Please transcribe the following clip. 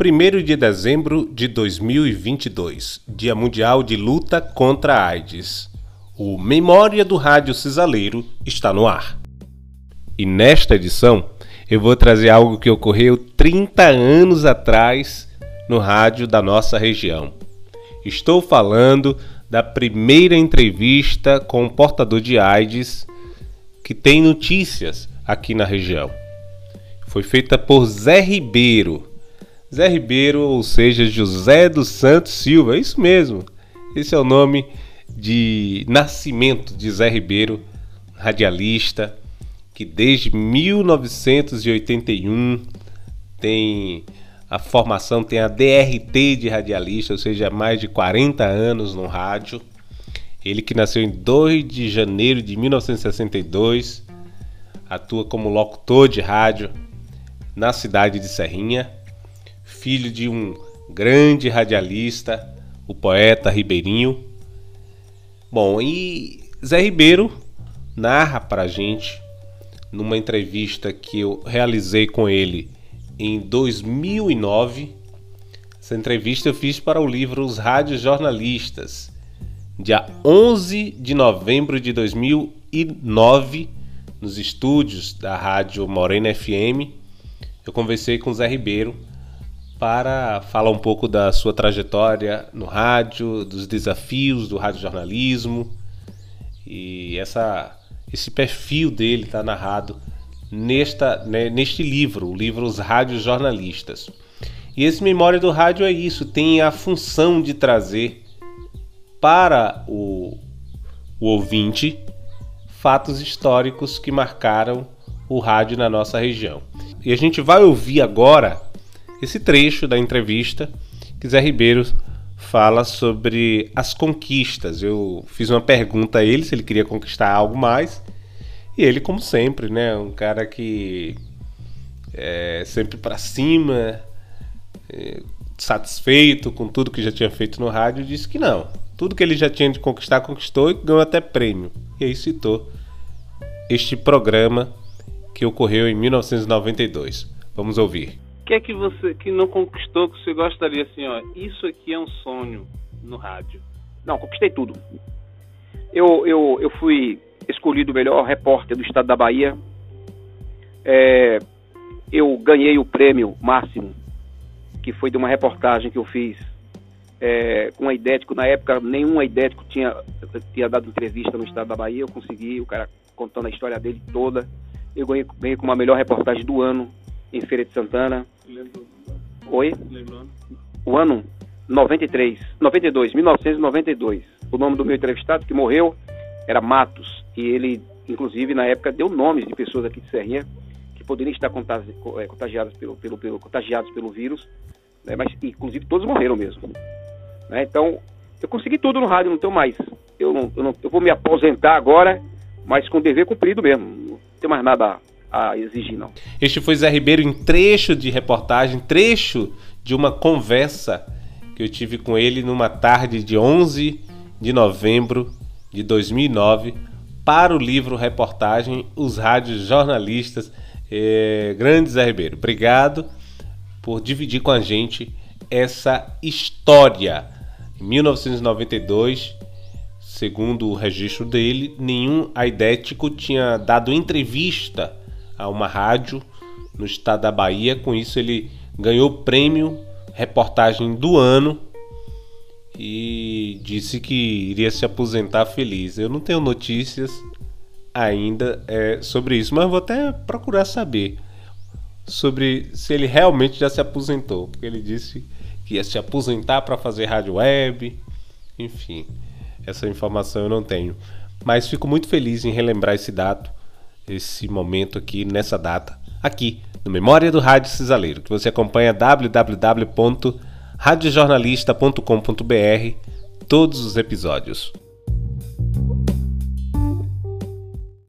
1 de dezembro de 2022, Dia Mundial de Luta contra a AIDS. O Memória do Rádio Cisaleiro está no ar. E nesta edição, eu vou trazer algo que ocorreu 30 anos atrás no rádio da nossa região. Estou falando da primeira entrevista com um portador de AIDS que tem notícias aqui na região. Foi feita por Zé Ribeiro, Zé Ribeiro, ou seja, José dos Santos Silva, é isso mesmo. Esse é o nome de nascimento de Zé Ribeiro, radialista, que desde 1981 tem a formação, tem a DRT de radialista, ou seja, mais de 40 anos no rádio. Ele que nasceu em 2 de janeiro de 1962, atua como locutor de rádio na cidade de Serrinha filho de um grande radialista, o poeta Ribeirinho. Bom, e Zé Ribeiro narra para a gente, numa entrevista que eu realizei com ele em 2009. Essa entrevista eu fiz para o livro Os Rádios Jornalistas, dia 11 de novembro de 2009, nos estúdios da Rádio Morena FM. Eu conversei com Zé Ribeiro para falar um pouco da sua trajetória no rádio, dos desafios do radiojornalismo. E essa, esse perfil dele está narrado nesta, né, neste livro, o livro Os Rádios Jornalistas. E esse Memória do Rádio é isso, tem a função de trazer para o, o ouvinte fatos históricos que marcaram o rádio na nossa região. E a gente vai ouvir agora esse trecho da entrevista que Zé Ribeiro fala sobre as conquistas. Eu fiz uma pergunta a ele se ele queria conquistar algo mais. E ele, como sempre, né, um cara que é sempre para cima, é, satisfeito com tudo que já tinha feito no rádio, disse que não. Tudo que ele já tinha de conquistar, conquistou e ganhou até prêmio. E aí citou este programa que ocorreu em 1992. Vamos ouvir que é que você que não conquistou que você gostaria assim, ó, isso aqui é um sonho no rádio? Não, conquistei tudo. Eu, eu, eu fui escolhido o melhor repórter do estado da Bahia. É, eu ganhei o prêmio máximo, que foi de uma reportagem que eu fiz é, com a Idético. Na época, nenhum Idético tinha, tinha dado entrevista no estado da Bahia. Eu consegui, o cara contando a história dele toda. Eu ganhei, ganhei com uma melhor reportagem do ano em Feira de Santana. Lembro. Oi? O ano 93, 92, 1992. O nome do meu entrevistado que morreu era Matos e ele, inclusive, na época deu nomes de pessoas aqui de Serrinha que poderiam estar é, contagiadas pelo, pelo, pelo contagiados pelo vírus, né? mas inclusive todos morreram mesmo. Né? Então, eu consegui tudo no rádio, não tenho mais. Eu, não, eu, não, eu vou me aposentar agora, mas com dever cumprido mesmo. Não tenho mais nada a exigir, não. Este foi Zé Ribeiro em trecho de reportagem, trecho de uma conversa que eu tive com ele numa tarde de 11 de novembro de 2009 para o livro reportagem Os Rádios Jornalistas. É, grande Zé Ribeiro, obrigado por dividir com a gente essa história. Em 1992, segundo o registro dele, nenhum aidético tinha dado entrevista a uma rádio no estado da Bahia. Com isso, ele ganhou o prêmio reportagem do ano e disse que iria se aposentar feliz. Eu não tenho notícias ainda é, sobre isso, mas vou até procurar saber sobre se ele realmente já se aposentou, porque ele disse que ia se aposentar para fazer rádio web, enfim, essa informação eu não tenho. Mas fico muito feliz em relembrar esse dado esse momento aqui nessa data, aqui no Memória do Rádio Cisaleiro, que você acompanha www.radiojornalista.com.br todos os episódios.